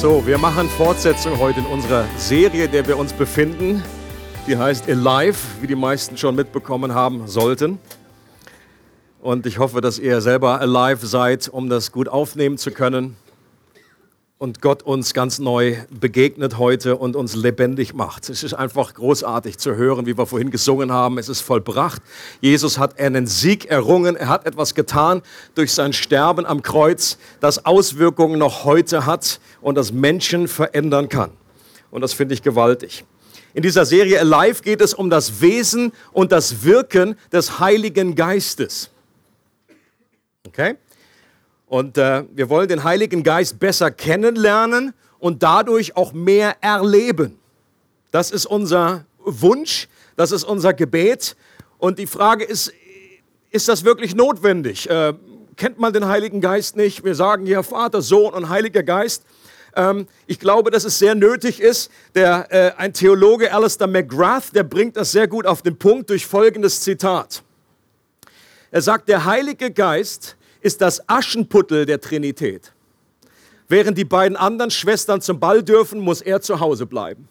So, wir machen Fortsetzung heute in unserer Serie, der wir uns befinden. Die heißt Alive, wie die meisten schon mitbekommen haben sollten. Und ich hoffe, dass ihr selber alive seid, um das gut aufnehmen zu können. Und Gott uns ganz neu begegnet heute und uns lebendig macht. Es ist einfach großartig zu hören, wie wir vorhin gesungen haben. Es ist vollbracht. Jesus hat einen Sieg errungen. Er hat etwas getan durch sein Sterben am Kreuz, das Auswirkungen noch heute hat und das Menschen verändern kann. Und das finde ich gewaltig. In dieser Serie Alive geht es um das Wesen und das Wirken des Heiligen Geistes. Okay? Und äh, wir wollen den Heiligen Geist besser kennenlernen und dadurch auch mehr erleben. Das ist unser Wunsch, das ist unser Gebet. Und die Frage ist, ist das wirklich notwendig? Äh, kennt man den Heiligen Geist nicht? Wir sagen ja Vater, Sohn und Heiliger Geist. Ähm, ich glaube, dass es sehr nötig ist. Der, äh, ein Theologe, Alistair McGrath, der bringt das sehr gut auf den Punkt durch folgendes Zitat. Er sagt, der Heilige Geist ist das Aschenputtel der Trinität. Während die beiden anderen Schwestern zum Ball dürfen, muss er zu Hause bleiben.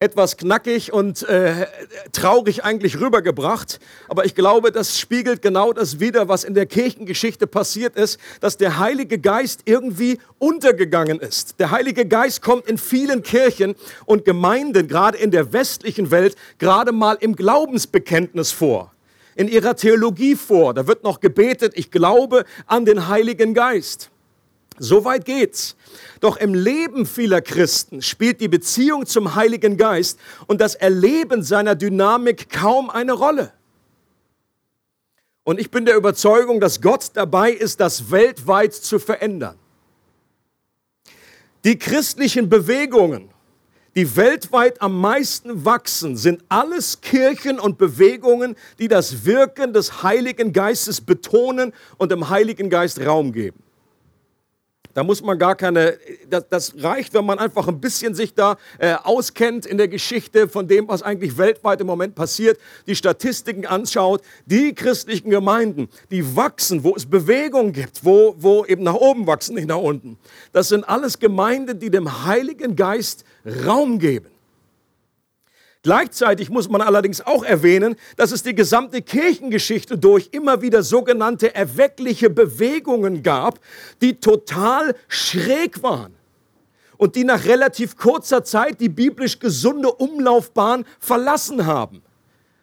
Etwas knackig und äh, traurig eigentlich rübergebracht, aber ich glaube, das spiegelt genau das wider, was in der Kirchengeschichte passiert ist, dass der Heilige Geist irgendwie untergegangen ist. Der Heilige Geist kommt in vielen Kirchen und Gemeinden, gerade in der westlichen Welt, gerade mal im Glaubensbekenntnis vor in ihrer Theologie vor. Da wird noch gebetet, ich glaube an den Heiligen Geist. So weit geht's. Doch im Leben vieler Christen spielt die Beziehung zum Heiligen Geist und das Erleben seiner Dynamik kaum eine Rolle. Und ich bin der Überzeugung, dass Gott dabei ist, das weltweit zu verändern. Die christlichen Bewegungen die weltweit am meisten wachsen, sind alles Kirchen und Bewegungen, die das Wirken des Heiligen Geistes betonen und dem Heiligen Geist Raum geben. Da muss man gar keine, das, das, reicht, wenn man einfach ein bisschen sich da äh, auskennt in der Geschichte von dem, was eigentlich weltweit im Moment passiert, die Statistiken anschaut. Die christlichen Gemeinden, die wachsen, wo es Bewegung gibt, wo, wo eben nach oben wachsen, nicht nach unten. Das sind alles Gemeinden, die dem Heiligen Geist Raum geben. Gleichzeitig muss man allerdings auch erwähnen, dass es die gesamte Kirchengeschichte durch immer wieder sogenannte erweckliche Bewegungen gab, die total schräg waren und die nach relativ kurzer Zeit die biblisch gesunde Umlaufbahn verlassen haben.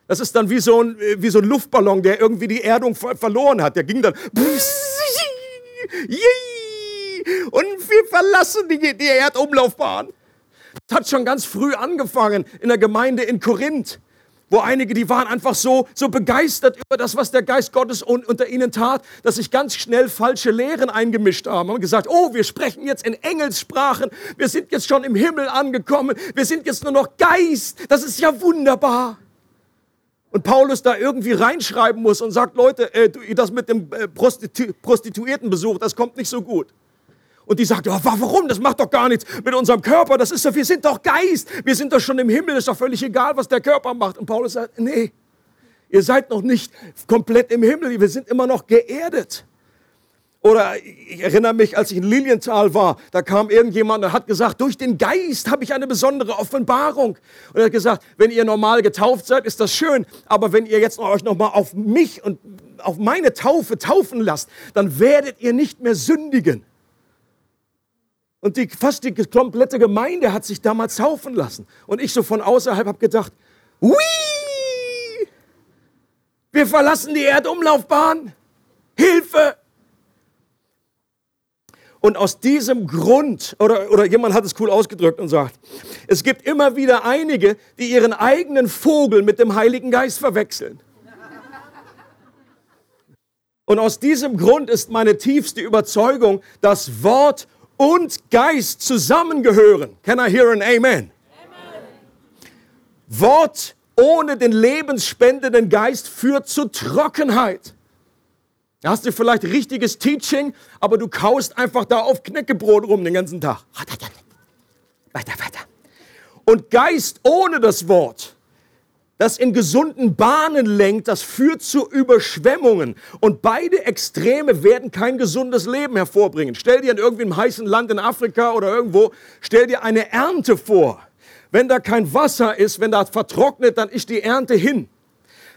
Das ist dann wie so ein, wie so ein Luftballon, der irgendwie die Erdung verloren hat. Der ging dann und wir verlassen die, die Erdumlaufbahn. Das hat schon ganz früh angefangen in der Gemeinde in Korinth, wo einige, die waren einfach so, so begeistert über das, was der Geist Gottes unter ihnen tat, dass sich ganz schnell falsche Lehren eingemischt haben. Haben gesagt, oh, wir sprechen jetzt in Engelssprachen, wir sind jetzt schon im Himmel angekommen, wir sind jetzt nur noch Geist, das ist ja wunderbar. Und Paulus da irgendwie reinschreiben muss und sagt, Leute, äh, das mit dem äh, Prostitu Prostituiertenbesuch, das kommt nicht so gut. Und die sagt, oh, warum? Das macht doch gar nichts mit unserem Körper. Das ist doch, wir sind doch Geist. Wir sind doch schon im Himmel. Ist doch völlig egal, was der Körper macht. Und Paulus sagt, nee, ihr seid noch nicht komplett im Himmel. Wir sind immer noch geerdet. Oder ich erinnere mich, als ich in Lilienthal war, da kam irgendjemand und hat gesagt, durch den Geist habe ich eine besondere Offenbarung. Und er hat gesagt, wenn ihr normal getauft seid, ist das schön, aber wenn ihr jetzt euch nochmal auf mich und auf meine Taufe taufen lasst, dann werdet ihr nicht mehr sündigen. Und die, fast die komplette Gemeinde hat sich damals taufen lassen. Und ich so von außerhalb habe gedacht, Hui! Wir verlassen die Erdumlaufbahn. Hilfe! Und aus diesem Grund, oder, oder jemand hat es cool ausgedrückt und sagt, es gibt immer wieder einige, die ihren eigenen Vogel mit dem Heiligen Geist verwechseln. Und aus diesem Grund ist meine tiefste Überzeugung, das Wort und Geist zusammengehören. Can I hear an Amen? Amen. Wort ohne den lebensspendenden Geist führt zu Trockenheit. Da hast du vielleicht richtiges Teaching, aber du kaust einfach da auf Knäckebrot rum den ganzen Tag. Weiter, weiter. Und Geist ohne das Wort, das in gesunden Bahnen lenkt, das führt zu Überschwemmungen. Und beide Extreme werden kein gesundes Leben hervorbringen. Stell dir in irgendwie einem heißen Land in Afrika oder irgendwo, stell dir eine Ernte vor. Wenn da kein Wasser ist, wenn da vertrocknet, dann ist die Ernte hin.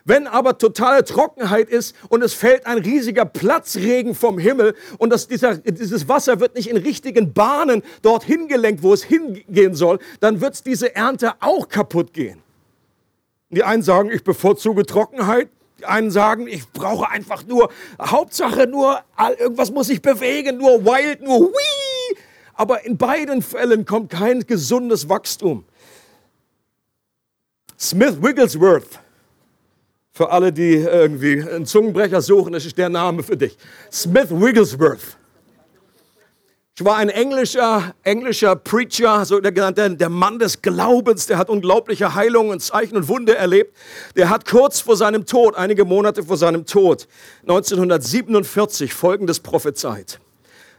Wenn aber totale Trockenheit ist und es fällt ein riesiger Platzregen vom Himmel und das, dieser, dieses Wasser wird nicht in richtigen Bahnen dorthin gelenkt, wo es hingehen soll, dann wird diese Ernte auch kaputt gehen. Die einen sagen, ich bevorzuge Trockenheit. Die einen sagen, ich brauche einfach nur, Hauptsache nur, irgendwas muss sich bewegen, nur wild, nur wii. Aber in beiden Fällen kommt kein gesundes Wachstum. Smith Wigglesworth für alle, die irgendwie einen Zungenbrecher suchen, das ist der Name für dich. Smith Wigglesworth. Ich war ein englischer, englischer Preacher, so der, der, der Mann des Glaubens, der hat unglaubliche Heilungen, Zeichen und Wunder erlebt. Der hat kurz vor seinem Tod, einige Monate vor seinem Tod, 1947 folgendes prophezeit.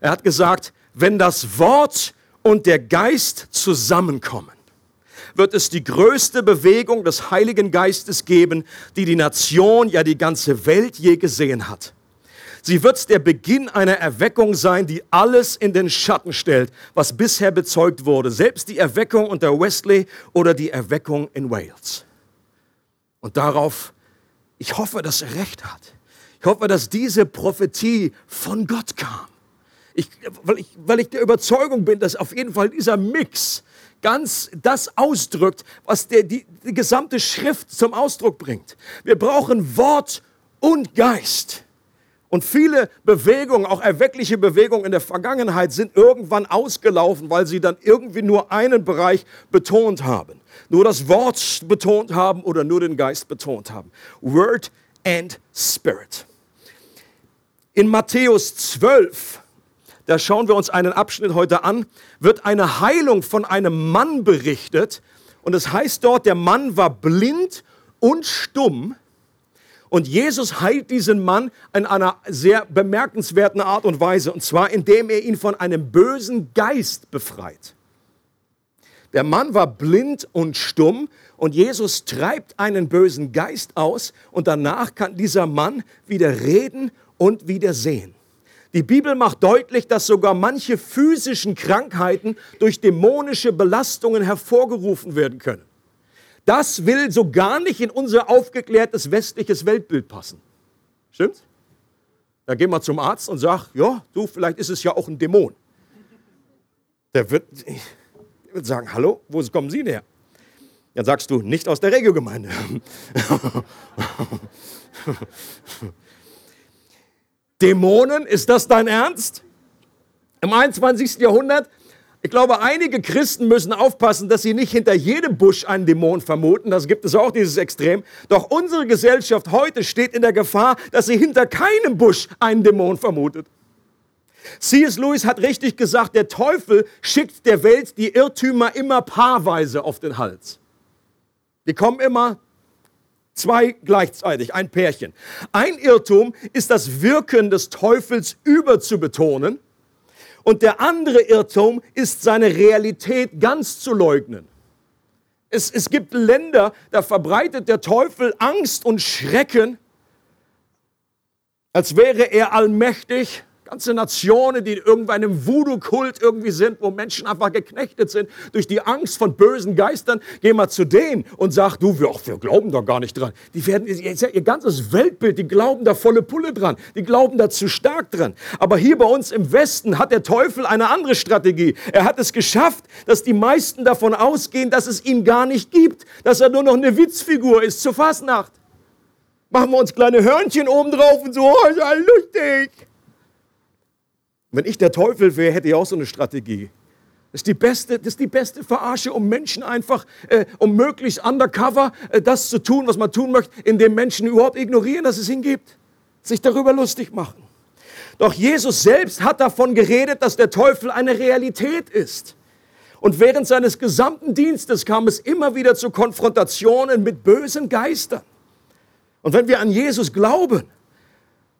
Er hat gesagt, wenn das Wort und der Geist zusammenkommen, wird es die größte Bewegung des Heiligen Geistes geben, die die Nation, ja die ganze Welt je gesehen hat. Sie wird der Beginn einer Erweckung sein, die alles in den Schatten stellt, was bisher bezeugt wurde. Selbst die Erweckung unter Wesley oder die Erweckung in Wales. Und darauf, ich hoffe, dass er recht hat. Ich hoffe, dass diese Prophetie von Gott kam. Ich, weil, ich, weil ich der Überzeugung bin, dass auf jeden Fall dieser Mix ganz das ausdrückt, was der, die, die gesamte Schrift zum Ausdruck bringt. Wir brauchen Wort und Geist. Und viele Bewegungen, auch erweckliche Bewegungen in der Vergangenheit, sind irgendwann ausgelaufen, weil sie dann irgendwie nur einen Bereich betont haben. Nur das Wort betont haben oder nur den Geist betont haben. Word and Spirit. In Matthäus 12 da schauen wir uns einen Abschnitt heute an, wird eine Heilung von einem Mann berichtet. Und es heißt dort, der Mann war blind und stumm. Und Jesus heilt diesen Mann in einer sehr bemerkenswerten Art und Weise. Und zwar, indem er ihn von einem bösen Geist befreit. Der Mann war blind und stumm und Jesus treibt einen bösen Geist aus und danach kann dieser Mann wieder reden und wieder sehen. Die Bibel macht deutlich, dass sogar manche physischen Krankheiten durch dämonische Belastungen hervorgerufen werden können. Das will so gar nicht in unser aufgeklärtes westliches Weltbild passen. Stimmt's? Da geh mal zum Arzt und sag, ja, du, vielleicht ist es ja auch ein Dämon. Der wird, der wird sagen, hallo, wo kommen Sie her? Dann sagst du, nicht aus der Regiogemeinde. Dämonen, ist das dein Ernst? Im 21. Jahrhundert, ich glaube, einige Christen müssen aufpassen, dass sie nicht hinter jedem Busch einen Dämon vermuten. Das gibt es auch, dieses Extrem. Doch unsere Gesellschaft heute steht in der Gefahr, dass sie hinter keinem Busch einen Dämon vermutet. C.S. Lewis hat richtig gesagt, der Teufel schickt der Welt die Irrtümer immer paarweise auf den Hals. Die kommen immer Zwei gleichzeitig, ein Pärchen. Ein Irrtum ist das Wirken des Teufels überzubetonen und der andere Irrtum ist seine Realität ganz zu leugnen. Es, es gibt Länder, da verbreitet der Teufel Angst und Schrecken, als wäre er allmächtig Ganze Nationen, die in irgendeinem Voodoo-Kult irgendwie sind, wo Menschen einfach geknechtet sind durch die Angst von bösen Geistern. Geh mal zu denen und sag, du, wir, wir glauben da gar nicht dran. Die werden, ihr ganzes Weltbild, die glauben da volle Pulle dran. Die glauben da zu stark dran. Aber hier bei uns im Westen hat der Teufel eine andere Strategie. Er hat es geschafft, dass die meisten davon ausgehen, dass es ihn gar nicht gibt. Dass er nur noch eine Witzfigur ist zur Fastnacht. Machen wir uns kleine Hörnchen oben drauf und so, oh, ist ja lustig. Wenn ich der Teufel wäre, hätte ich auch so eine Strategie. Das ist die beste, das ist die beste Verarsche, um Menschen einfach, äh, um möglichst undercover äh, das zu tun, was man tun möchte, indem Menschen überhaupt ignorieren, dass es ihn gibt. Sich darüber lustig machen. Doch Jesus selbst hat davon geredet, dass der Teufel eine Realität ist. Und während seines gesamten Dienstes kam es immer wieder zu Konfrontationen mit bösen Geistern. Und wenn wir an Jesus glauben,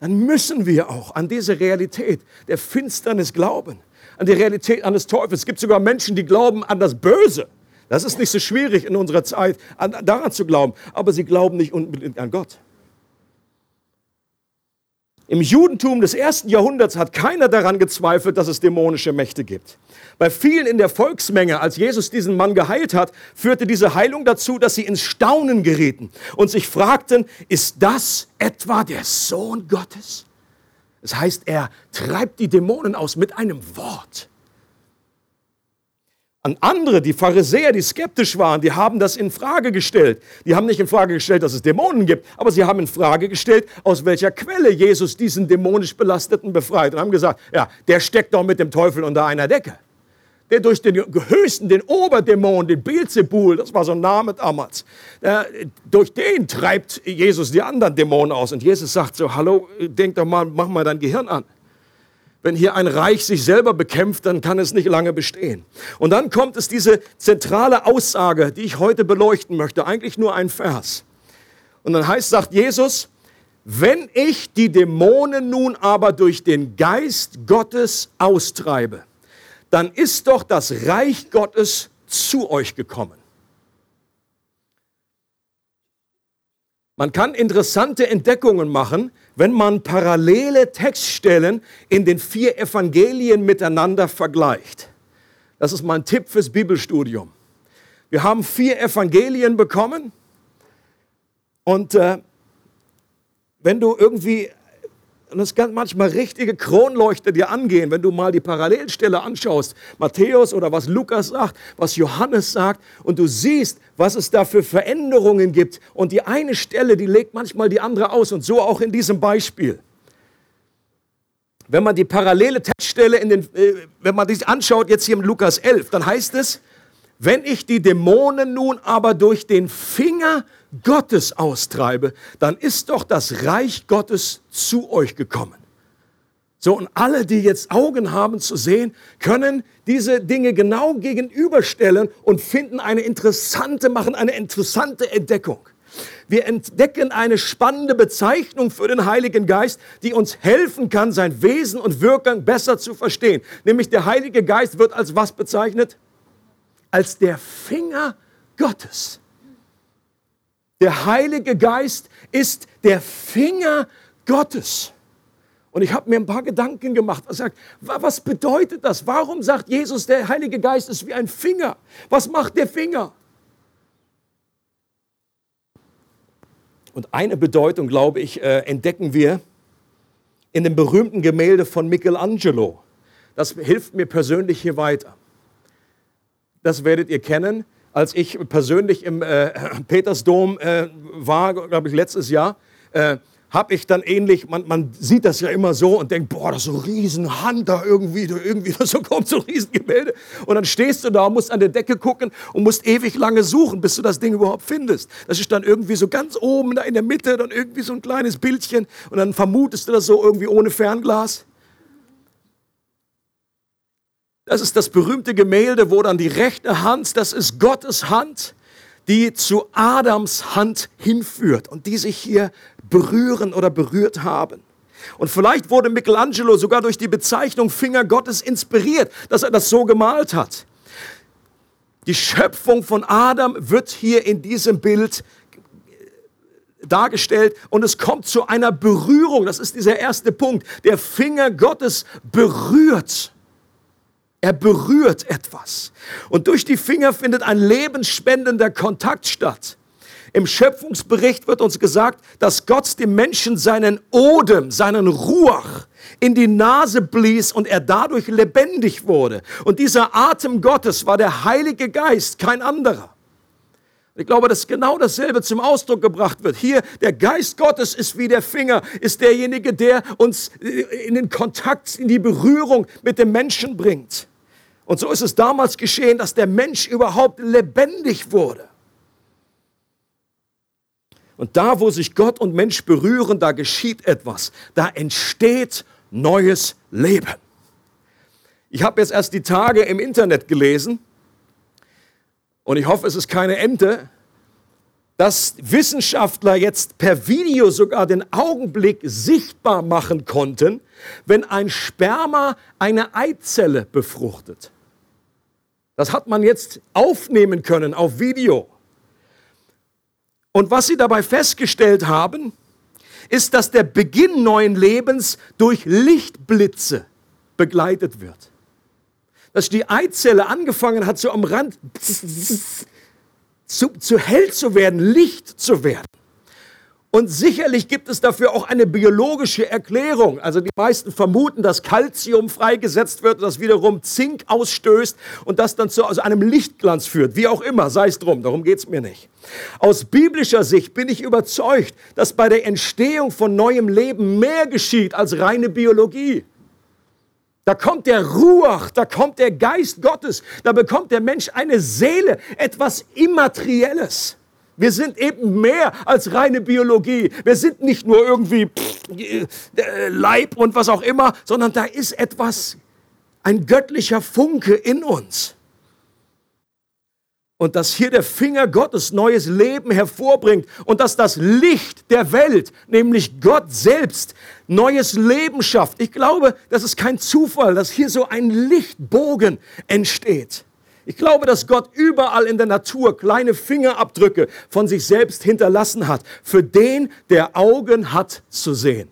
dann müssen wir auch an diese Realität der Finsternis glauben, an die Realität eines Teufels. Es gibt sogar Menschen, die glauben an das Böse. Das ist nicht so schwierig in unserer Zeit, an, daran zu glauben, aber sie glauben nicht unbedingt an Gott. Im Judentum des ersten Jahrhunderts hat keiner daran gezweifelt, dass es dämonische Mächte gibt. Bei vielen in der Volksmenge, als Jesus diesen Mann geheilt hat, führte diese Heilung dazu, dass sie ins Staunen gerieten und sich fragten, ist das etwa der Sohn Gottes? Das heißt, er treibt die Dämonen aus mit einem Wort. An andere, die Pharisäer, die skeptisch waren, die haben das in Frage gestellt. Die haben nicht in Frage gestellt, dass es Dämonen gibt, aber sie haben in Frage gestellt, aus welcher Quelle Jesus diesen dämonisch Belasteten befreit und haben gesagt, ja, der steckt doch mit dem Teufel unter einer Decke. Der durch den höchsten, den Oberdämon, den Beelzebul, das war so ein Name damals, der, durch den treibt Jesus die anderen Dämonen aus. Und Jesus sagt so, hallo, denk doch mal, mach mal dein Gehirn an. Wenn hier ein Reich sich selber bekämpft, dann kann es nicht lange bestehen. Und dann kommt es diese zentrale Aussage, die ich heute beleuchten möchte, eigentlich nur ein Vers. Und dann heißt, sagt Jesus, wenn ich die Dämonen nun aber durch den Geist Gottes austreibe, dann ist doch das Reich Gottes zu euch gekommen. Man kann interessante Entdeckungen machen, wenn man parallele Textstellen in den vier Evangelien miteinander vergleicht. Das ist mein Tipp fürs Bibelstudium. Wir haben vier Evangelien bekommen und äh, wenn du irgendwie und das kann manchmal richtige Kronleuchter dir angehen, wenn du mal die Parallelstelle anschaust, Matthäus oder was Lukas sagt, was Johannes sagt, und du siehst, was es da für Veränderungen gibt. Und die eine Stelle, die legt manchmal die andere aus, und so auch in diesem Beispiel. Wenn man die parallele Textstelle in den, äh, wenn man sich anschaut, jetzt hier im Lukas 11, dann heißt es, wenn ich die Dämonen nun aber durch den Finger Gottes austreibe, dann ist doch das Reich Gottes zu euch gekommen. So, und alle, die jetzt Augen haben zu sehen, können diese Dinge genau gegenüberstellen und finden eine interessante, machen eine interessante Entdeckung. Wir entdecken eine spannende Bezeichnung für den Heiligen Geist, die uns helfen kann, sein Wesen und Wirken besser zu verstehen. Nämlich der Heilige Geist wird als was bezeichnet? Als der Finger Gottes. Der Heilige Geist ist der Finger Gottes. Und ich habe mir ein paar Gedanken gemacht. Was, sagt, was bedeutet das? Warum sagt Jesus, der Heilige Geist ist wie ein Finger? Was macht der Finger? Und eine Bedeutung, glaube ich, äh, entdecken wir in dem berühmten Gemälde von Michelangelo. Das hilft mir persönlich hier weiter. Das werdet ihr kennen als ich persönlich im äh, Petersdom äh, war, glaube ich, letztes Jahr, äh, habe ich dann ähnlich, man, man, sieht das ja immer so und denkt, boah, das ist so Riesenhand da irgendwie, irgendwie, so kommt so ein Riesengemälde. Und dann stehst du da und musst an der Decke gucken und musst ewig lange suchen, bis du das Ding überhaupt findest. Das ist dann irgendwie so ganz oben da in der Mitte, dann irgendwie so ein kleines Bildchen und dann vermutest du das so irgendwie ohne Fernglas. Das ist das berühmte Gemälde, wo dann die rechte Hand, das ist Gottes Hand, die zu Adams Hand hinführt und die sich hier berühren oder berührt haben. Und vielleicht wurde Michelangelo sogar durch die Bezeichnung Finger Gottes inspiriert, dass er das so gemalt hat. Die Schöpfung von Adam wird hier in diesem Bild dargestellt und es kommt zu einer Berührung. Das ist dieser erste Punkt. Der Finger Gottes berührt er berührt etwas. Und durch die Finger findet ein lebensspendender Kontakt statt. Im Schöpfungsbericht wird uns gesagt, dass Gott dem Menschen seinen Odem, seinen Ruach in die Nase blies und er dadurch lebendig wurde. Und dieser Atem Gottes war der Heilige Geist, kein anderer. Ich glaube, dass genau dasselbe zum Ausdruck gebracht wird. Hier, der Geist Gottes ist wie der Finger, ist derjenige, der uns in den Kontakt, in die Berührung mit dem Menschen bringt. Und so ist es damals geschehen, dass der Mensch überhaupt lebendig wurde. Und da, wo sich Gott und Mensch berühren, da geschieht etwas. Da entsteht neues Leben. Ich habe jetzt erst die Tage im Internet gelesen und ich hoffe, es ist keine Ente, dass Wissenschaftler jetzt per Video sogar den Augenblick sichtbar machen konnten, wenn ein Sperma eine Eizelle befruchtet. Das hat man jetzt aufnehmen können auf Video. Und was sie dabei festgestellt haben, ist, dass der Beginn neuen Lebens durch Lichtblitze begleitet wird. Dass die Eizelle angefangen hat, so am Rand zu, zu hell zu werden, Licht zu werden. Und sicherlich gibt es dafür auch eine biologische Erklärung. Also die meisten vermuten, dass Calcium freigesetzt wird, das wiederum Zink ausstößt und das dann zu also einem Lichtglanz führt. Wie auch immer, sei es drum, darum geht es mir nicht. Aus biblischer Sicht bin ich überzeugt, dass bei der Entstehung von neuem Leben mehr geschieht als reine Biologie. Da kommt der Ruach, da kommt der Geist Gottes, da bekommt der Mensch eine Seele, etwas Immaterielles. Wir sind eben mehr als reine Biologie. Wir sind nicht nur irgendwie äh, Leib und was auch immer, sondern da ist etwas, ein göttlicher Funke in uns. Und dass hier der Finger Gottes neues Leben hervorbringt und dass das Licht der Welt, nämlich Gott selbst, neues Leben schafft. Ich glaube, das ist kein Zufall, dass hier so ein Lichtbogen entsteht. Ich glaube, dass Gott überall in der Natur kleine Fingerabdrücke von sich selbst hinterlassen hat, für den, der Augen hat zu sehen.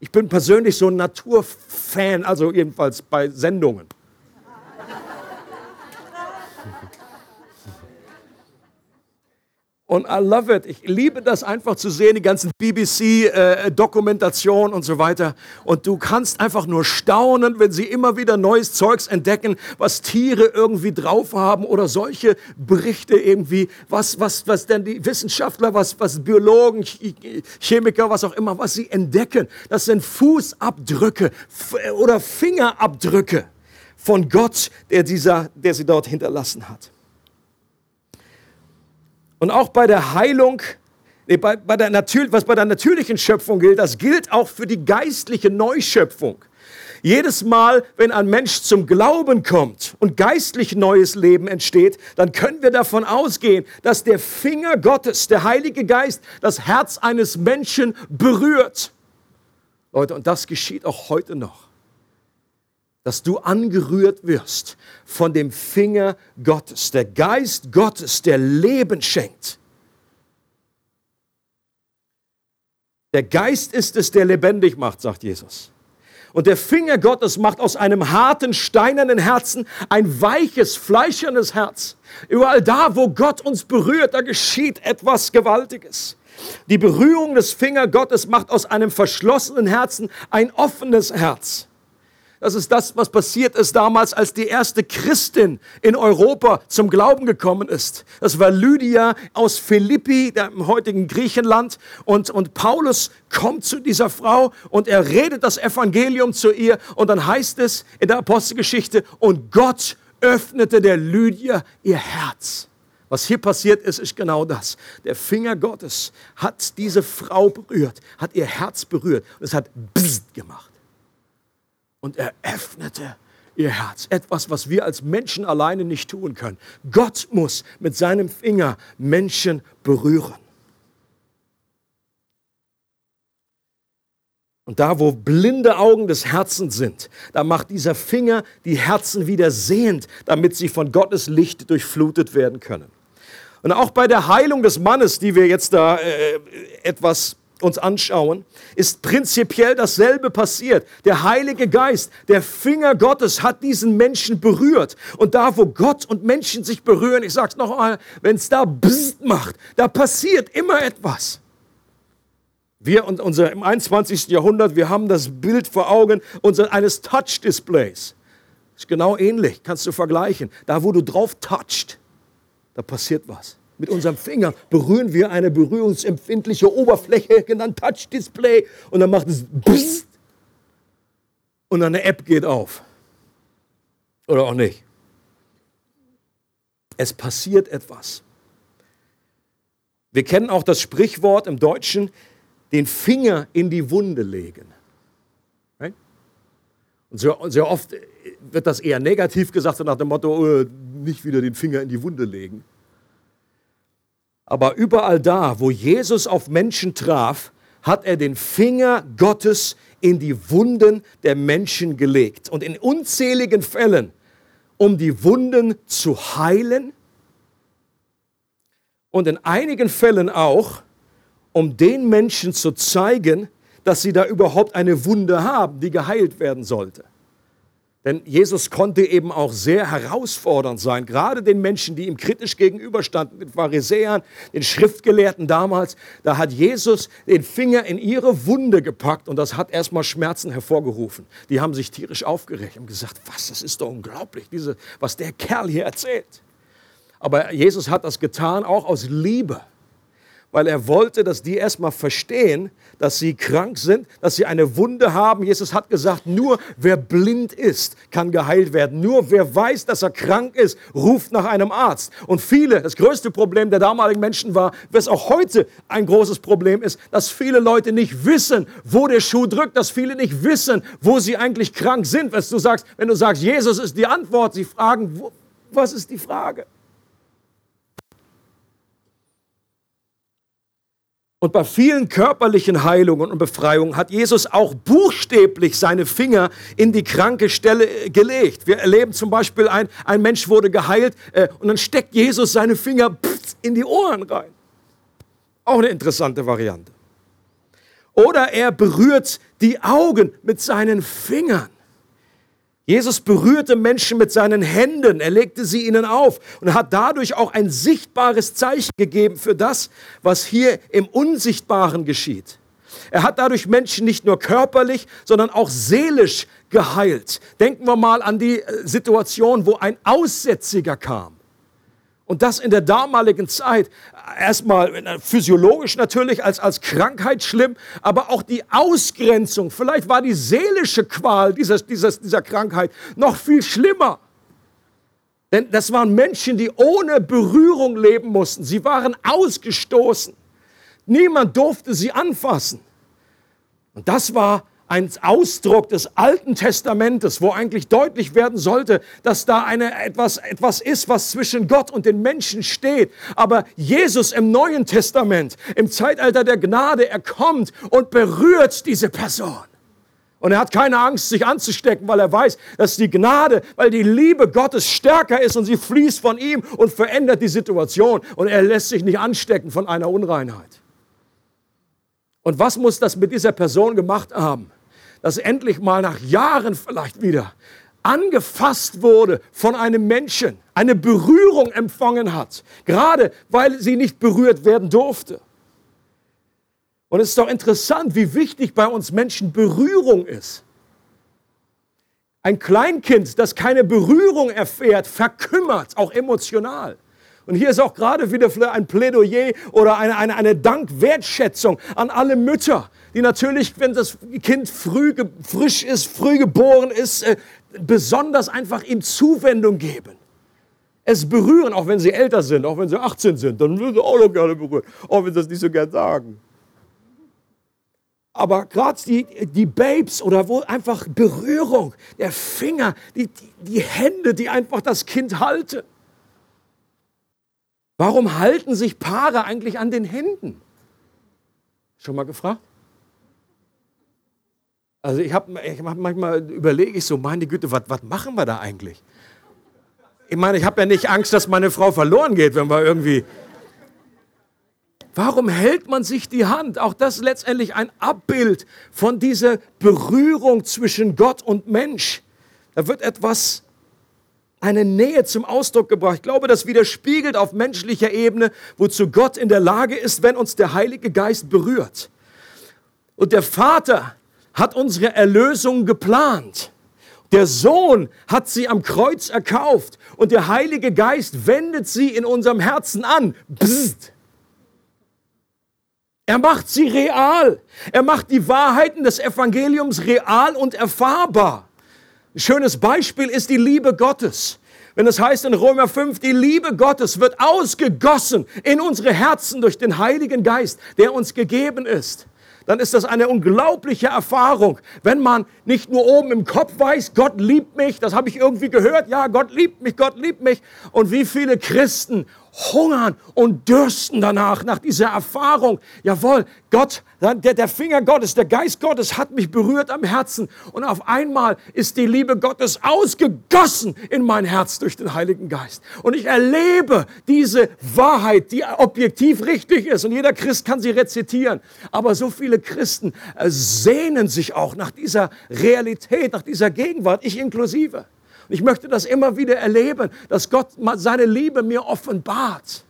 Ich bin persönlich so ein Naturfan, also jedenfalls bei Sendungen. Und I love it. Ich liebe das einfach zu sehen, die ganzen BBC-Dokumentationen äh, und so weiter. Und du kannst einfach nur staunen, wenn sie immer wieder neues Zeugs entdecken, was Tiere irgendwie drauf haben oder solche Berichte irgendwie, was, was, was denn die Wissenschaftler, was, was Biologen, Chemiker, was auch immer, was sie entdecken. Das sind Fußabdrücke oder Fingerabdrücke von Gott, der, dieser, der sie dort hinterlassen hat. Und auch bei der Heilung, nee, bei, bei der was bei der natürlichen Schöpfung gilt, das gilt auch für die geistliche Neuschöpfung. Jedes Mal, wenn ein Mensch zum Glauben kommt und geistlich neues Leben entsteht, dann können wir davon ausgehen, dass der Finger Gottes, der Heilige Geist, das Herz eines Menschen berührt. Leute, und das geschieht auch heute noch dass du angerührt wirst von dem Finger Gottes, der Geist Gottes, der Leben schenkt. Der Geist ist es, der lebendig macht, sagt Jesus. Und der Finger Gottes macht aus einem harten, steinernen Herzen ein weiches, fleischernes Herz. Überall da, wo Gott uns berührt, da geschieht etwas Gewaltiges. Die Berührung des Finger Gottes macht aus einem verschlossenen Herzen ein offenes Herz. Das ist das, was passiert ist damals, als die erste Christin in Europa zum Glauben gekommen ist. Das war Lydia aus Philippi, dem heutigen Griechenland. Und, und Paulus kommt zu dieser Frau und er redet das Evangelium zu ihr. Und dann heißt es in der Apostelgeschichte, und Gott öffnete der Lydia ihr Herz. Was hier passiert ist, ist genau das. Der Finger Gottes hat diese Frau berührt, hat ihr Herz berührt und es hat Bzzzt gemacht und er öffnete ihr Herz. Etwas, was wir als Menschen alleine nicht tun können. Gott muss mit seinem Finger Menschen berühren. Und da, wo blinde Augen des Herzens sind, da macht dieser Finger die Herzen wieder sehend, damit sie von Gottes Licht durchflutet werden können. Und auch bei der Heilung des Mannes, die wir jetzt da äh, etwas uns anschauen, ist prinzipiell dasselbe passiert. Der Heilige Geist, der Finger Gottes hat diesen Menschen berührt. Und da, wo Gott und Menschen sich berühren, ich sage es noch einmal, wenn es da Bzzzt macht, da passiert immer etwas. Wir und unser im 21. Jahrhundert, wir haben das Bild vor Augen unser, eines Touch-Displays. Ist genau ähnlich, kannst du vergleichen. Da, wo du drauf toucht, da passiert was. Mit unserem Finger berühren wir eine berührungsempfindliche Oberfläche, genannt Touch Display, und dann macht es Psst und eine App geht auf. Oder auch nicht. Es passiert etwas. Wir kennen auch das Sprichwort im Deutschen, den Finger in die Wunde legen. Und sehr, sehr oft wird das eher negativ gesagt, nach dem Motto, äh, nicht wieder den Finger in die Wunde legen. Aber überall da, wo Jesus auf Menschen traf, hat er den Finger Gottes in die Wunden der Menschen gelegt. Und in unzähligen Fällen, um die Wunden zu heilen und in einigen Fällen auch, um den Menschen zu zeigen, dass sie da überhaupt eine Wunde haben, die geheilt werden sollte. Denn Jesus konnte eben auch sehr herausfordernd sein, gerade den Menschen, die ihm kritisch gegenüberstanden, den Pharisäern, den Schriftgelehrten damals. Da hat Jesus den Finger in ihre Wunde gepackt und das hat erstmal Schmerzen hervorgerufen. Die haben sich tierisch aufgeregt und gesagt, was, das ist doch unglaublich, diese, was der Kerl hier erzählt. Aber Jesus hat das getan auch aus Liebe weil er wollte, dass die erstmal verstehen, dass sie krank sind, dass sie eine Wunde haben. Jesus hat gesagt, nur wer blind ist, kann geheilt werden. Nur wer weiß, dass er krank ist, ruft nach einem Arzt. Und viele, das größte Problem der damaligen Menschen war, was auch heute ein großes Problem ist, dass viele Leute nicht wissen, wo der Schuh drückt, dass viele nicht wissen, wo sie eigentlich krank sind. Was du sagst, wenn du sagst, Jesus ist die Antwort, sie fragen, wo, was ist die Frage? Und bei vielen körperlichen Heilungen und Befreiungen hat Jesus auch buchstäblich seine Finger in die kranke Stelle äh, gelegt. Wir erleben zum Beispiel, ein, ein Mensch wurde geheilt äh, und dann steckt Jesus seine Finger in die Ohren rein. Auch eine interessante Variante. Oder er berührt die Augen mit seinen Fingern. Jesus berührte Menschen mit seinen Händen, er legte sie ihnen auf und hat dadurch auch ein sichtbares Zeichen gegeben für das, was hier im Unsichtbaren geschieht. Er hat dadurch Menschen nicht nur körperlich, sondern auch seelisch geheilt. Denken wir mal an die äh, Situation, wo ein Aussätziger kam. Und das in der damaligen Zeit erstmal physiologisch natürlich als, als Krankheit schlimm, aber auch die Ausgrenzung. Vielleicht war die seelische Qual dieser, dieser, dieser Krankheit noch viel schlimmer. Denn das waren Menschen, die ohne Berührung leben mussten. Sie waren ausgestoßen. Niemand durfte sie anfassen. Und das war ein Ausdruck des Alten Testamentes, wo eigentlich deutlich werden sollte, dass da eine, etwas, etwas ist, was zwischen Gott und den Menschen steht. Aber Jesus im Neuen Testament, im Zeitalter der Gnade, er kommt und berührt diese Person. Und er hat keine Angst, sich anzustecken, weil er weiß, dass die Gnade, weil die Liebe Gottes stärker ist und sie fließt von ihm und verändert die Situation. Und er lässt sich nicht anstecken von einer Unreinheit. Und was muss das mit dieser Person gemacht haben? Dass endlich mal nach Jahren vielleicht wieder angefasst wurde von einem Menschen, eine Berührung empfangen hat, gerade weil sie nicht berührt werden durfte. Und es ist doch interessant, wie wichtig bei uns Menschen Berührung ist. Ein Kleinkind, das keine Berührung erfährt, verkümmert, auch emotional. Und hier ist auch gerade wieder ein Plädoyer oder eine, eine, eine Dankwertschätzung an alle Mütter, die natürlich, wenn das Kind früh, frisch ist, früh geboren ist, äh, besonders einfach ihm Zuwendung geben. Es berühren, auch wenn sie älter sind, auch wenn sie 18 sind, dann würden sie auch noch gerne berühren, auch wenn sie das nicht so gern sagen. Aber gerade die, die Babes oder wo einfach Berührung, der Finger, die, die, die Hände, die einfach das Kind halten. Warum halten sich Paare eigentlich an den Händen? Schon mal gefragt? Also ich habe ich hab manchmal überlege ich so, meine Güte, was machen wir da eigentlich? Ich meine, ich habe ja nicht Angst, dass meine Frau verloren geht, wenn wir irgendwie. Warum hält man sich die Hand? Auch das ist letztendlich ein Abbild von dieser Berührung zwischen Gott und Mensch. Da wird etwas eine Nähe zum Ausdruck gebracht. Ich glaube, das widerspiegelt auf menschlicher Ebene, wozu Gott in der Lage ist, wenn uns der Heilige Geist berührt. Und der Vater hat unsere Erlösung geplant. Der Sohn hat sie am Kreuz erkauft und der Heilige Geist wendet sie in unserem Herzen an. Psst. Er macht sie real. Er macht die Wahrheiten des Evangeliums real und erfahrbar. Ein schönes Beispiel ist die Liebe Gottes. Wenn es heißt in Römer 5, die Liebe Gottes wird ausgegossen in unsere Herzen durch den Heiligen Geist, der uns gegeben ist. dann ist das eine unglaubliche Erfahrung, wenn man nicht nur oben im Kopf weiß, Gott liebt mich, das habe ich irgendwie gehört, ja, Gott liebt mich, Gott liebt mich. Und wie viele Christen hungern und dürsten danach, nach dieser Erfahrung. Jawohl, Gott, der, der Finger Gottes, der Geist Gottes hat mich berührt am Herzen. Und auf einmal ist die Liebe Gottes ausgegossen in mein Herz durch den Heiligen Geist. Und ich erlebe diese Wahrheit, die objektiv richtig ist. Und jeder Christ kann sie rezitieren. Aber so viele Christen äh, sehnen sich auch nach dieser Realität, nach dieser Gegenwart, ich inklusive. Und ich möchte das immer wieder erleben, dass Gott seine Liebe mir offenbart.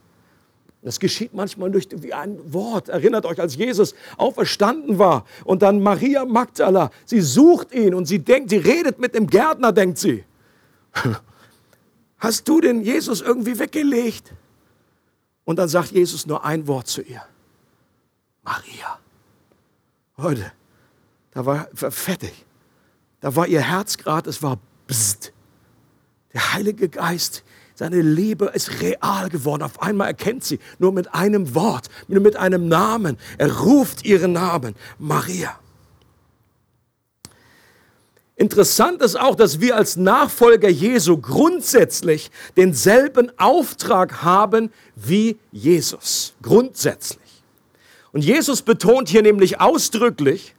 Das geschieht manchmal durch wie ein Wort. Erinnert euch, als Jesus auferstanden war und dann Maria Magdala, sie sucht ihn und sie denkt, sie redet mit dem Gärtner, denkt sie. Hast du den Jesus irgendwie weggelegt? Und dann sagt Jesus nur ein Wort zu ihr. Maria. Heute, da war fertig. Da war ihr Herz gerade, es war bst. Der Heilige Geist, seine Liebe ist real geworden. Auf einmal erkennt sie nur mit einem Wort, nur mit einem Namen. Er ruft ihren Namen, Maria. Interessant ist auch, dass wir als Nachfolger Jesu grundsätzlich denselben Auftrag haben wie Jesus. Grundsätzlich. Und Jesus betont hier nämlich ausdrücklich,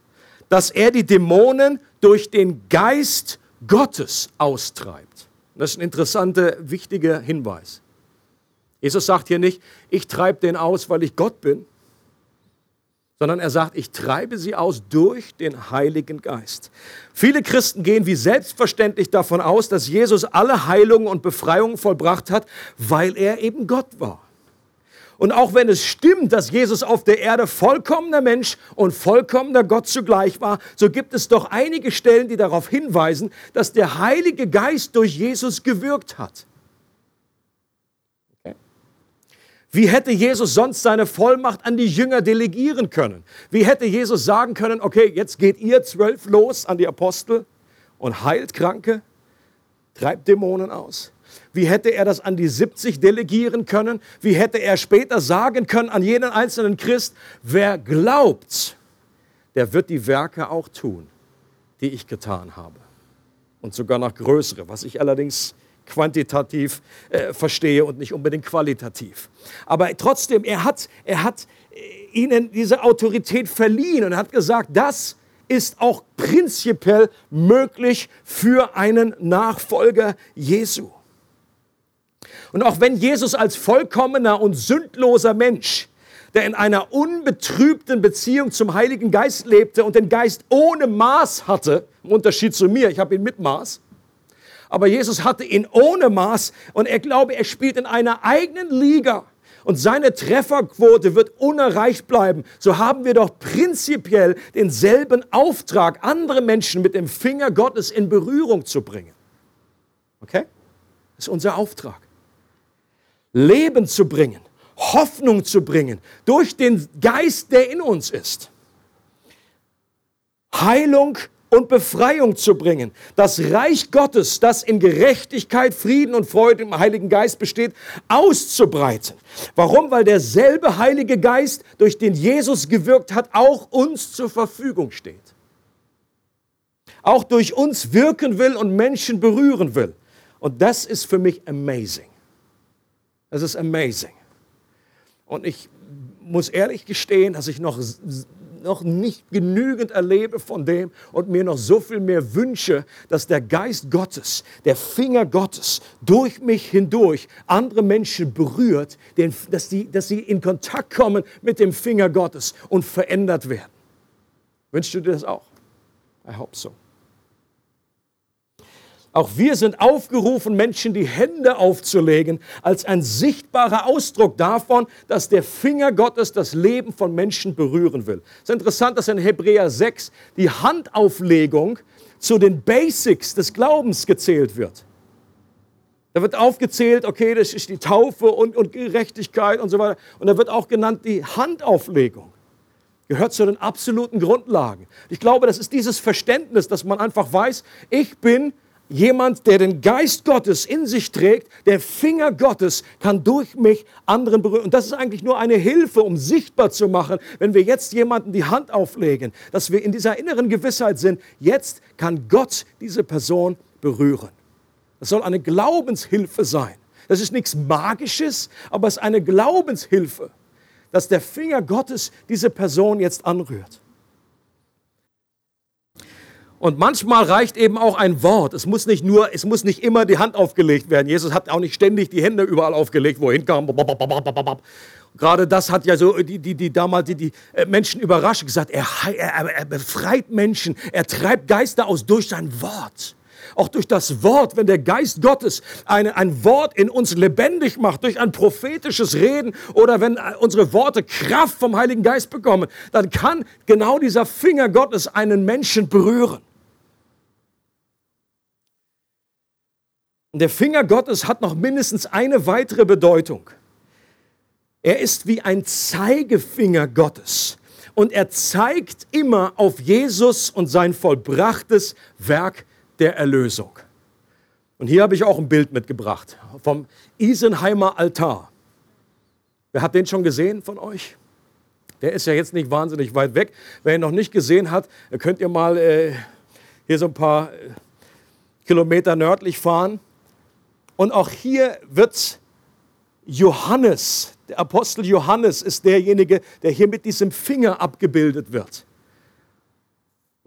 dass er die Dämonen durch den Geist Gottes austreibt. Das ist ein interessanter, wichtiger Hinweis. Jesus sagt hier nicht, ich treibe den aus, weil ich Gott bin, sondern er sagt, ich treibe sie aus durch den Heiligen Geist. Viele Christen gehen wie selbstverständlich davon aus, dass Jesus alle Heilungen und Befreiungen vollbracht hat, weil er eben Gott war. Und auch wenn es stimmt, dass Jesus auf der Erde vollkommener Mensch und vollkommener Gott zugleich war, so gibt es doch einige Stellen, die darauf hinweisen, dass der Heilige Geist durch Jesus gewirkt hat. Wie hätte Jesus sonst seine Vollmacht an die Jünger delegieren können? Wie hätte Jesus sagen können, okay, jetzt geht ihr zwölf los an die Apostel und heilt Kranke, treibt Dämonen aus? Wie hätte er das an die 70 delegieren können? Wie hätte er später sagen können an jeden einzelnen Christ, wer glaubt, der wird die Werke auch tun, die ich getan habe. Und sogar noch größere, was ich allerdings quantitativ äh, verstehe und nicht unbedingt qualitativ. Aber trotzdem, er hat, er hat äh, ihnen diese Autorität verliehen und hat gesagt, das ist auch prinzipiell möglich für einen Nachfolger Jesu. Und auch wenn Jesus als vollkommener und sündloser Mensch, der in einer unbetrübten Beziehung zum Heiligen Geist lebte und den Geist ohne Maß hatte, im Unterschied zu mir, ich habe ihn mit Maß, aber Jesus hatte ihn ohne Maß und er glaube, er spielt in einer eigenen Liga und seine Trefferquote wird unerreicht bleiben, so haben wir doch prinzipiell denselben Auftrag, andere Menschen mit dem Finger Gottes in Berührung zu bringen. Okay? Das ist unser Auftrag. Leben zu bringen, Hoffnung zu bringen durch den Geist, der in uns ist. Heilung und Befreiung zu bringen. Das Reich Gottes, das in Gerechtigkeit, Frieden und Freude im Heiligen Geist besteht, auszubreiten. Warum? Weil derselbe Heilige Geist, durch den Jesus gewirkt hat, auch uns zur Verfügung steht. Auch durch uns wirken will und Menschen berühren will. Und das ist für mich amazing. Das ist amazing. Und ich muss ehrlich gestehen, dass ich noch, noch nicht genügend erlebe von dem und mir noch so viel mehr wünsche, dass der Geist Gottes, der Finger Gottes durch mich hindurch andere Menschen berührt, dass, die, dass sie in Kontakt kommen mit dem Finger Gottes und verändert werden. Wünschst du dir das auch? I hope so. Auch wir sind aufgerufen, Menschen die Hände aufzulegen, als ein sichtbarer Ausdruck davon, dass der Finger Gottes das Leben von Menschen berühren will. Es ist interessant, dass in Hebräer 6 die Handauflegung zu den Basics des Glaubens gezählt wird. Da wird aufgezählt, okay, das ist die Taufe und, und Gerechtigkeit und so weiter. Und da wird auch genannt die Handauflegung. Gehört zu den absoluten Grundlagen. Ich glaube, das ist dieses Verständnis, dass man einfach weiß, ich bin jemand, der den Geist Gottes in sich trägt, der Finger Gottes kann durch mich anderen berühren. Und das ist eigentlich nur eine Hilfe, um sichtbar zu machen, wenn wir jetzt jemanden die Hand auflegen, dass wir in dieser inneren Gewissheit sind, jetzt kann Gott diese Person berühren. Das soll eine Glaubenshilfe sein. Das ist nichts Magisches, aber es ist eine Glaubenshilfe, dass der Finger Gottes diese Person jetzt anrührt. Und manchmal reicht eben auch ein Wort. Es muss nicht nur, es muss nicht immer die Hand aufgelegt werden. Jesus hat auch nicht ständig die Hände überall aufgelegt, wohin kam. Gerade das hat ja so die, die, die damals die, die äh, Menschen überrascht gesagt, er, er, er befreit Menschen, er treibt Geister aus durch sein Wort. Auch durch das Wort, wenn der Geist Gottes eine, ein Wort in uns lebendig macht, durch ein prophetisches Reden oder wenn äh, unsere Worte Kraft vom Heiligen Geist bekommen, dann kann genau dieser Finger Gottes einen Menschen berühren. Und der Finger Gottes hat noch mindestens eine weitere Bedeutung. Er ist wie ein Zeigefinger Gottes. Und er zeigt immer auf Jesus und sein vollbrachtes Werk der Erlösung. Und hier habe ich auch ein Bild mitgebracht vom Isenheimer Altar. Wer hat den schon gesehen von euch? Der ist ja jetzt nicht wahnsinnig weit weg. Wer ihn noch nicht gesehen hat, könnt ihr mal äh, hier so ein paar äh, Kilometer nördlich fahren. Und auch hier wird Johannes, der Apostel Johannes ist derjenige, der hier mit diesem Finger abgebildet wird.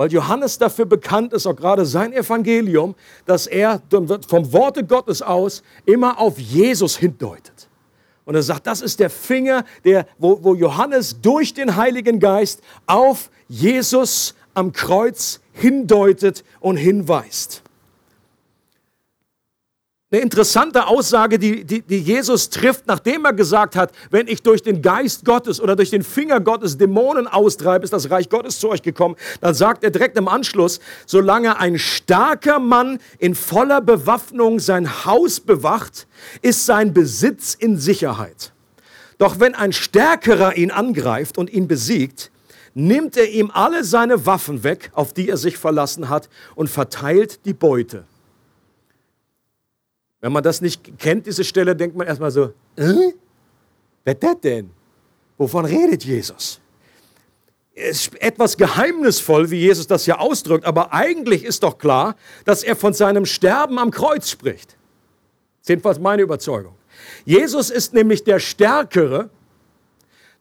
Weil Johannes dafür bekannt ist, auch gerade sein Evangelium, dass er vom Worte Gottes aus immer auf Jesus hindeutet. Und er sagt, das ist der Finger, der, wo, wo Johannes durch den Heiligen Geist auf Jesus am Kreuz hindeutet und hinweist. Eine interessante Aussage, die, die, die, Jesus trifft, nachdem er gesagt hat, wenn ich durch den Geist Gottes oder durch den Finger Gottes Dämonen austreibe, ist das Reich Gottes zu euch gekommen. Dann sagt er direkt im Anschluss, solange ein starker Mann in voller Bewaffnung sein Haus bewacht, ist sein Besitz in Sicherheit. Doch wenn ein Stärkerer ihn angreift und ihn besiegt, nimmt er ihm alle seine Waffen weg, auf die er sich verlassen hat, und verteilt die Beute. Wenn man das nicht kennt, diese Stelle, denkt man erstmal so, äh? wer das denn? Wovon redet Jesus? Es ist etwas geheimnisvoll, wie Jesus das ja ausdrückt, aber eigentlich ist doch klar, dass er von seinem Sterben am Kreuz spricht. Das ist jedenfalls meine Überzeugung. Jesus ist nämlich der Stärkere,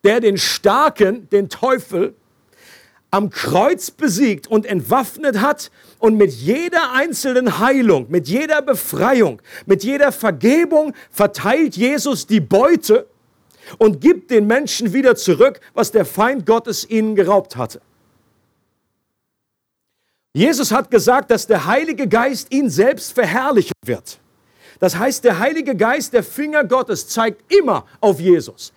der den Starken, den Teufel, am Kreuz besiegt und entwaffnet hat und mit jeder einzelnen Heilung, mit jeder Befreiung, mit jeder Vergebung verteilt Jesus die Beute und gibt den Menschen wieder zurück, was der Feind Gottes ihnen geraubt hatte. Jesus hat gesagt, dass der Heilige Geist ihn selbst verherrlichen wird. Das heißt, der Heilige Geist, der Finger Gottes, zeigt immer auf Jesus.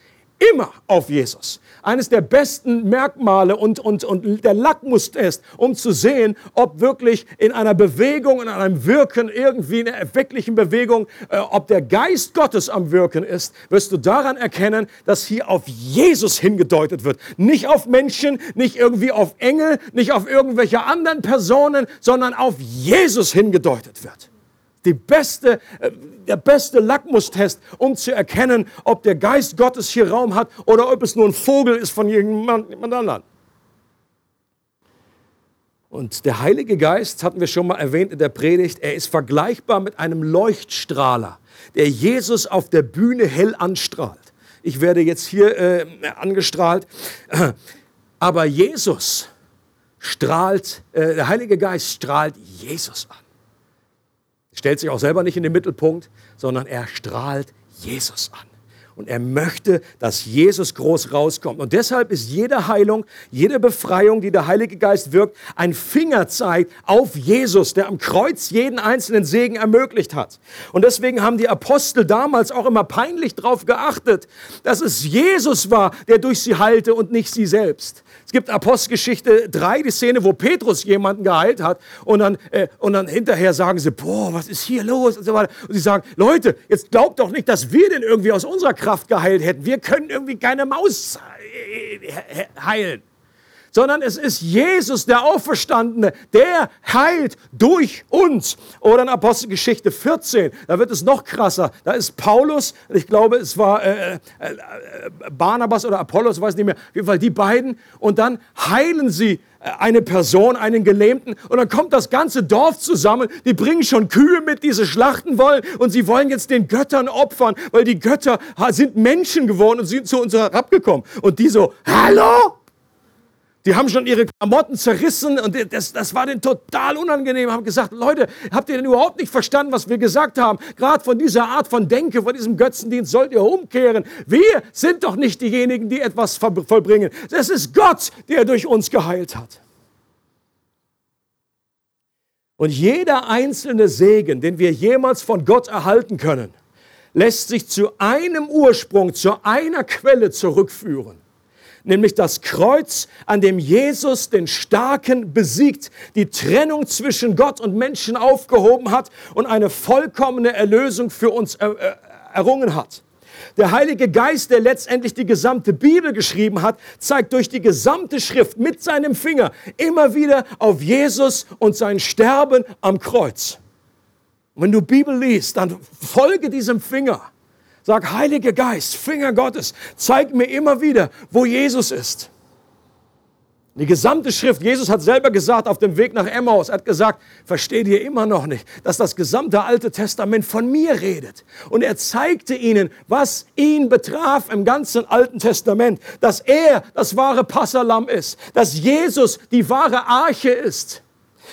Immer auf Jesus eines der besten Merkmale und, und, und der Lackmustest, um zu sehen, ob wirklich in einer Bewegung, in einem Wirken, irgendwie in einer wirklichen Bewegung, äh, ob der Geist Gottes am Wirken ist, wirst du daran erkennen, dass hier auf Jesus hingedeutet wird. Nicht auf Menschen, nicht irgendwie auf Engel, nicht auf irgendwelche anderen Personen, sondern auf Jesus hingedeutet wird die beste, äh, der beste Lackmustest, um zu erkennen, ob der Geist Gottes hier Raum hat oder ob es nur ein Vogel ist von jemand anderen. Und der Heilige Geist, hatten wir schon mal erwähnt in der Predigt, er ist vergleichbar mit einem Leuchtstrahler, der Jesus auf der Bühne hell anstrahlt. Ich werde jetzt hier äh, angestrahlt, aber Jesus strahlt, äh, der Heilige Geist strahlt Jesus an stellt sich auch selber nicht in den Mittelpunkt, sondern er strahlt Jesus an. Und er möchte, dass Jesus groß rauskommt. Und deshalb ist jede Heilung, jede Befreiung, die der Heilige Geist wirkt, ein Fingerzeig auf Jesus, der am Kreuz jeden einzelnen Segen ermöglicht hat. Und deswegen haben die Apostel damals auch immer peinlich darauf geachtet, dass es Jesus war, der durch sie heilte und nicht sie selbst. Es gibt Apostelgeschichte 3, die Szene, wo Petrus jemanden geheilt hat und dann, äh, und dann hinterher sagen sie, boah, was ist hier los und so weiter. Und sie sagen, Leute, jetzt glaubt doch nicht, dass wir den irgendwie aus unserer Kraft geheilt hätten. Wir können irgendwie keine Maus heilen. sondern es ist Jesus, der Auferstandene, der heilt durch uns. Oder in Apostelgeschichte 14, da wird es noch krasser. Da ist Paulus, ich glaube, es war äh, äh, äh, Barnabas oder Apollos, weiß nicht mehr, auf jeden Fall die beiden. Und dann heilen sie eine Person, einen Gelähmten, und dann kommt das ganze Dorf zusammen. Die bringen schon Kühe mit, die sie schlachten wollen, und sie wollen jetzt den Göttern opfern, weil die Götter sind Menschen geworden und sind zu uns herabgekommen. Und die so, hallo? Die haben schon ihre Klamotten zerrissen und das, das war denen total unangenehm. Haben gesagt, Leute, habt ihr denn überhaupt nicht verstanden, was wir gesagt haben? Gerade von dieser Art von Denke, von diesem Götzendienst sollt ihr umkehren. Wir sind doch nicht diejenigen, die etwas vollbringen. Es ist Gott, der durch uns geheilt hat. Und jeder einzelne Segen, den wir jemals von Gott erhalten können, lässt sich zu einem Ursprung, zu einer Quelle zurückführen nämlich das Kreuz, an dem Jesus den Starken besiegt, die Trennung zwischen Gott und Menschen aufgehoben hat und eine vollkommene Erlösung für uns er, er, errungen hat. Der Heilige Geist, der letztendlich die gesamte Bibel geschrieben hat, zeigt durch die gesamte Schrift mit seinem Finger immer wieder auf Jesus und sein Sterben am Kreuz. wenn du Bibel liest, dann folge diesem Finger. Sag, Heiliger Geist, Finger Gottes, zeig mir immer wieder, wo Jesus ist. Die gesamte Schrift, Jesus hat selber gesagt auf dem Weg nach Emmaus, er hat gesagt, versteht ihr immer noch nicht, dass das gesamte Alte Testament von mir redet. Und er zeigte ihnen, was ihn betraf im ganzen Alten Testament, dass er das wahre Passalam ist, dass Jesus die wahre Arche ist,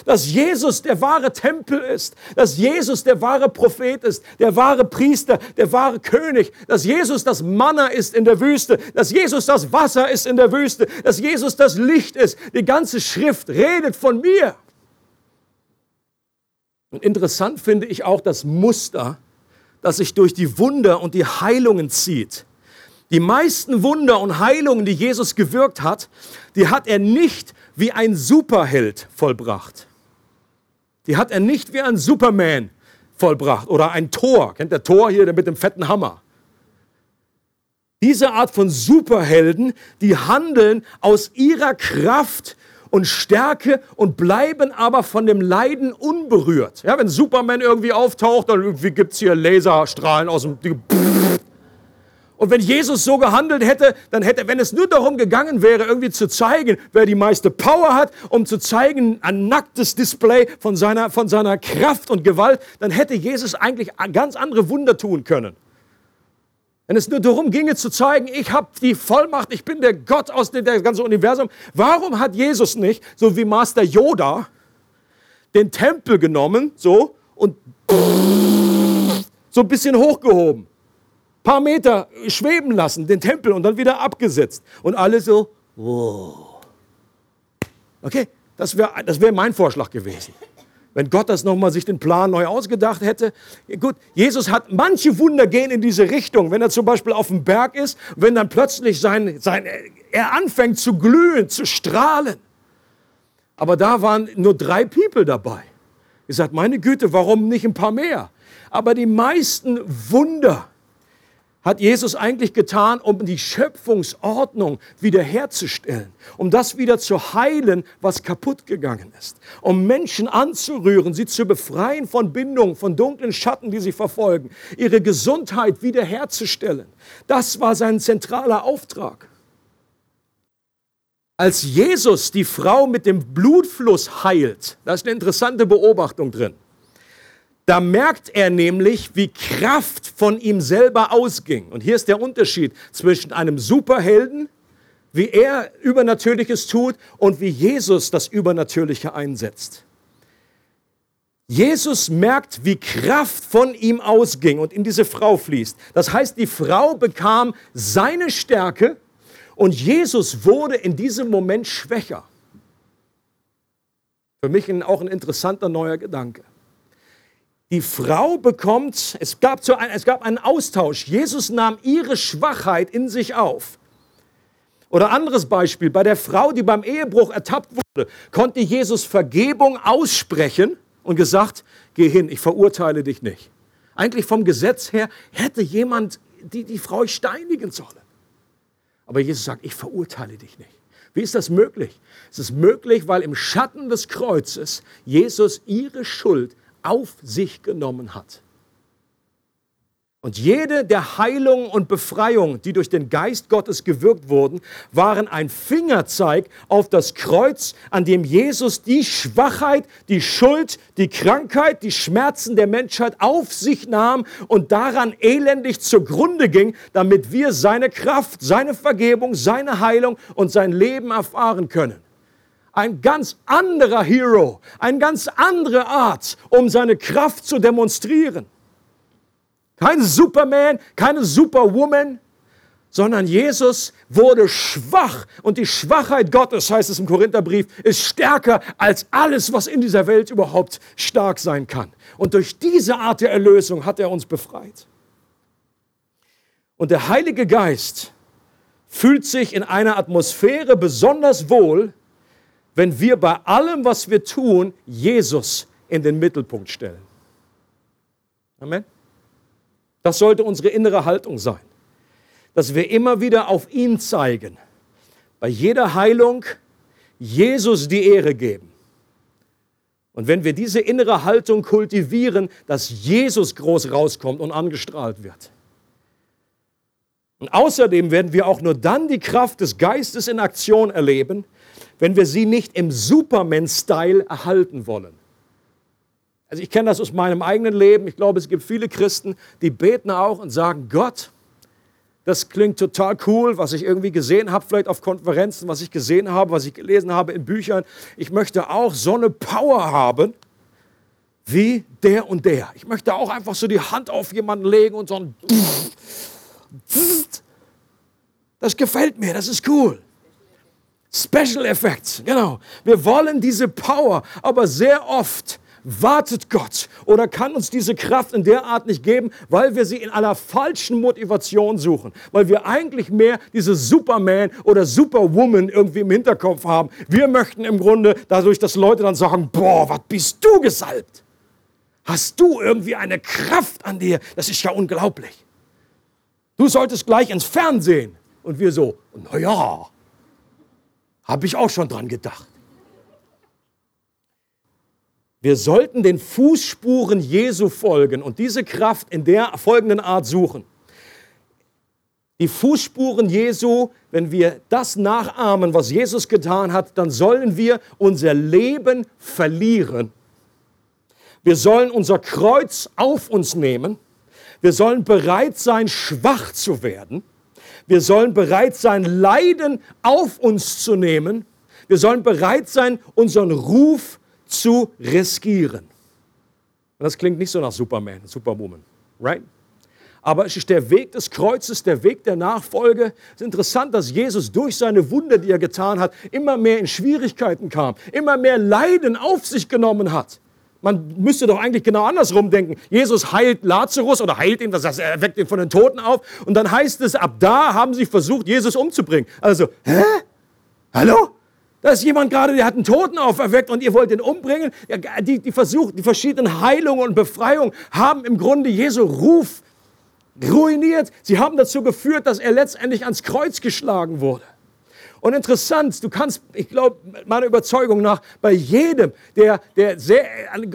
dass Jesus der wahre Tempel ist, dass Jesus der wahre Prophet ist, der wahre Priester, der wahre König, dass Jesus das Manna ist in der Wüste, dass Jesus das Wasser ist in der Wüste, dass Jesus das Licht ist. Die ganze Schrift redet von mir. Und interessant finde ich auch das Muster, das sich durch die Wunder und die Heilungen zieht. Die meisten Wunder und Heilungen, die Jesus gewirkt hat, die hat er nicht wie ein Superheld vollbracht. Die hat er nicht wie ein Superman vollbracht oder ein Tor. Kennt der Tor hier mit dem fetten Hammer? Diese Art von Superhelden, die handeln aus ihrer Kraft und Stärke und bleiben aber von dem Leiden unberührt. Ja, wenn Superman irgendwie auftaucht, dann gibt es hier Laserstrahlen aus dem. Und wenn Jesus so gehandelt hätte, dann hätte, wenn es nur darum gegangen wäre, irgendwie zu zeigen, wer die meiste Power hat, um zu zeigen, ein nacktes Display von seiner, von seiner Kraft und Gewalt, dann hätte Jesus eigentlich ganz andere Wunder tun können. Wenn es nur darum ginge zu zeigen, ich habe die Vollmacht, ich bin der Gott aus dem ganzen Universum, warum hat Jesus nicht, so wie Master Yoda, den Tempel genommen, so, und so ein bisschen hochgehoben? Paar Meter schweben lassen, den Tempel, und dann wieder abgesetzt. Und alle so, wow. Okay, das wäre das wär mein Vorschlag gewesen. Wenn Gott das nochmal sich den Plan neu ausgedacht hätte. Gut, Jesus hat, manche Wunder gehen in diese Richtung. Wenn er zum Beispiel auf dem Berg ist, wenn dann plötzlich sein, sein, er anfängt zu glühen, zu strahlen. Aber da waren nur drei People dabei. Ich sage, meine Güte, warum nicht ein paar mehr? Aber die meisten Wunder, hat Jesus eigentlich getan, um die Schöpfungsordnung wiederherzustellen, um das wieder zu heilen, was kaputt gegangen ist, um Menschen anzurühren, sie zu befreien von Bindungen, von dunklen Schatten, die sie verfolgen, ihre Gesundheit wiederherzustellen. Das war sein zentraler Auftrag. Als Jesus die Frau mit dem Blutfluss heilt, da ist eine interessante Beobachtung drin. Da merkt er nämlich, wie Kraft von ihm selber ausging. Und hier ist der Unterschied zwischen einem Superhelden, wie er Übernatürliches tut, und wie Jesus das Übernatürliche einsetzt. Jesus merkt, wie Kraft von ihm ausging und in diese Frau fließt. Das heißt, die Frau bekam seine Stärke und Jesus wurde in diesem Moment schwächer. Für mich auch ein interessanter neuer Gedanke. Die Frau bekommt, es gab, ein, es gab einen Austausch. Jesus nahm ihre Schwachheit in sich auf. Oder anderes Beispiel, bei der Frau, die beim Ehebruch ertappt wurde, konnte Jesus Vergebung aussprechen und gesagt, geh hin, ich verurteile dich nicht. Eigentlich vom Gesetz her hätte jemand die, die Frau steinigen sollen. Aber Jesus sagt, ich verurteile dich nicht. Wie ist das möglich? Es ist möglich, weil im Schatten des Kreuzes Jesus ihre Schuld auf sich genommen hat. Und jede der Heilungen und Befreiungen, die durch den Geist Gottes gewirkt wurden, waren ein Fingerzeig auf das Kreuz, an dem Jesus die Schwachheit, die Schuld, die Krankheit, die Schmerzen der Menschheit auf sich nahm und daran elendig zugrunde ging, damit wir seine Kraft, seine Vergebung, seine Heilung und sein Leben erfahren können. Ein ganz anderer Hero, eine ganz andere Art, um seine Kraft zu demonstrieren. Kein Superman, keine Superwoman, sondern Jesus wurde schwach. Und die Schwachheit Gottes, heißt es im Korintherbrief, ist stärker als alles, was in dieser Welt überhaupt stark sein kann. Und durch diese Art der Erlösung hat er uns befreit. Und der Heilige Geist fühlt sich in einer Atmosphäre besonders wohl, wenn wir bei allem, was wir tun, Jesus in den Mittelpunkt stellen. Amen. Das sollte unsere innere Haltung sein, dass wir immer wieder auf ihn zeigen, bei jeder Heilung Jesus die Ehre geben. Und wenn wir diese innere Haltung kultivieren, dass Jesus groß rauskommt und angestrahlt wird. Und außerdem werden wir auch nur dann die Kraft des Geistes in Aktion erleben, wenn wir sie nicht im Superman-Style erhalten wollen. Also ich kenne das aus meinem eigenen Leben. Ich glaube, es gibt viele Christen, die beten auch und sagen, Gott, das klingt total cool, was ich irgendwie gesehen habe, vielleicht auf Konferenzen, was ich gesehen habe, was ich gelesen habe in Büchern. Ich möchte auch so eine Power haben wie der und der. Ich möchte auch einfach so die Hand auf jemanden legen und so ein Das gefällt mir, das ist cool. Special Effects, genau. Wir wollen diese Power, aber sehr oft wartet Gott oder kann uns diese Kraft in der Art nicht geben, weil wir sie in einer falschen Motivation suchen, weil wir eigentlich mehr diese Superman oder Superwoman irgendwie im Hinterkopf haben. Wir möchten im Grunde dadurch, dass Leute dann sagen, boah, was bist du gesalbt? Hast du irgendwie eine Kraft an dir? Das ist ja unglaublich. Du solltest gleich ins Fernsehen. Und wir so, naja, habe ich auch schon dran gedacht. Wir sollten den Fußspuren Jesu folgen und diese Kraft in der folgenden Art suchen. Die Fußspuren Jesu, wenn wir das nachahmen, was Jesus getan hat, dann sollen wir unser Leben verlieren. Wir sollen unser Kreuz auf uns nehmen. Wir sollen bereit sein, schwach zu werden. Wir sollen bereit sein, Leiden auf uns zu nehmen. Wir sollen bereit sein, unseren Ruf zu riskieren. Und das klingt nicht so nach Superman, Superwoman, right? Aber es ist der Weg des Kreuzes, der Weg der Nachfolge. Es ist interessant, dass Jesus durch seine Wunder, die er getan hat, immer mehr in Schwierigkeiten kam, immer mehr Leiden auf sich genommen hat. Man müsste doch eigentlich genau andersrum denken. Jesus heilt Lazarus oder heilt ihn, das heißt, er weckt ihn von den Toten auf. Und dann heißt es, ab da haben sie versucht, Jesus umzubringen. Also, hä? Hallo? Da ist jemand gerade, der hat einen Toten auferweckt und ihr wollt ihn umbringen. Die, die Versuche, die verschiedenen Heilungen und Befreiungen haben im Grunde Jesu Ruf ruiniert. Sie haben dazu geführt, dass er letztendlich ans Kreuz geschlagen wurde. Und interessant, du kannst, ich glaube, meiner Überzeugung nach, bei jedem, der, der sehr,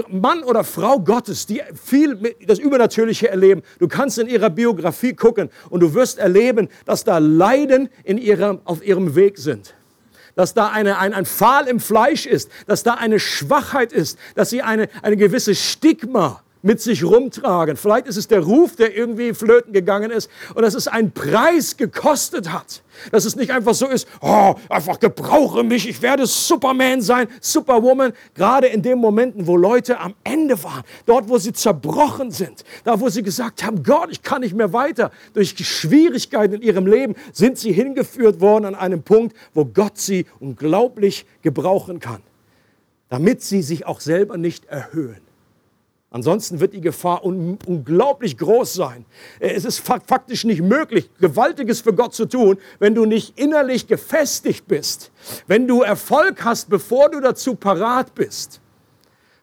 Mann oder Frau Gottes, die viel das Übernatürliche erleben, du kannst in ihrer Biografie gucken und du wirst erleben, dass da Leiden in ihrem, auf ihrem Weg sind. Dass da eine, ein, ein Pfahl im Fleisch ist, dass da eine Schwachheit ist, dass sie eine, eine gewisse Stigma mit sich rumtragen. Vielleicht ist es der Ruf, der irgendwie flöten gegangen ist und dass es einen Preis gekostet hat. Dass es nicht einfach so ist, oh, einfach gebrauche mich, ich werde Superman sein, Superwoman. Gerade in den Momenten, wo Leute am Ende waren, dort, wo sie zerbrochen sind, da, wo sie gesagt haben, Gott, ich kann nicht mehr weiter. Durch Schwierigkeiten in ihrem Leben sind sie hingeführt worden an einem Punkt, wo Gott sie unglaublich gebrauchen kann, damit sie sich auch selber nicht erhöhen. Ansonsten wird die Gefahr un unglaublich groß sein. Äh, es ist faktisch nicht möglich, Gewaltiges für Gott zu tun, wenn du nicht innerlich gefestigt bist. Wenn du Erfolg hast, bevor du dazu parat bist,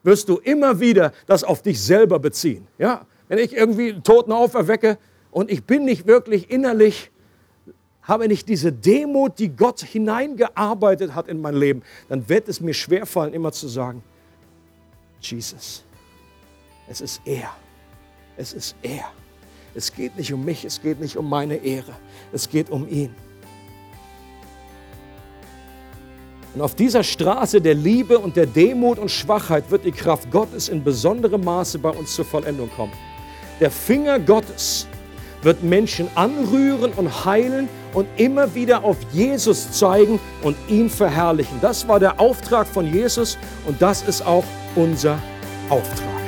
wirst du immer wieder das auf dich selber beziehen. Ja? Wenn ich irgendwie Toten auferwecke und ich bin nicht wirklich innerlich habe nicht diese Demut, die Gott hineingearbeitet hat in mein Leben, dann wird es mir schwerfallen, immer zu sagen, Jesus, es ist er, es ist er. Es geht nicht um mich, es geht nicht um meine Ehre, es geht um ihn. Und auf dieser Straße der Liebe und der Demut und Schwachheit wird die Kraft Gottes in besonderem Maße bei uns zur Vollendung kommen. Der Finger Gottes wird Menschen anrühren und heilen und immer wieder auf Jesus zeigen und ihn verherrlichen. Das war der Auftrag von Jesus und das ist auch unser Auftrag.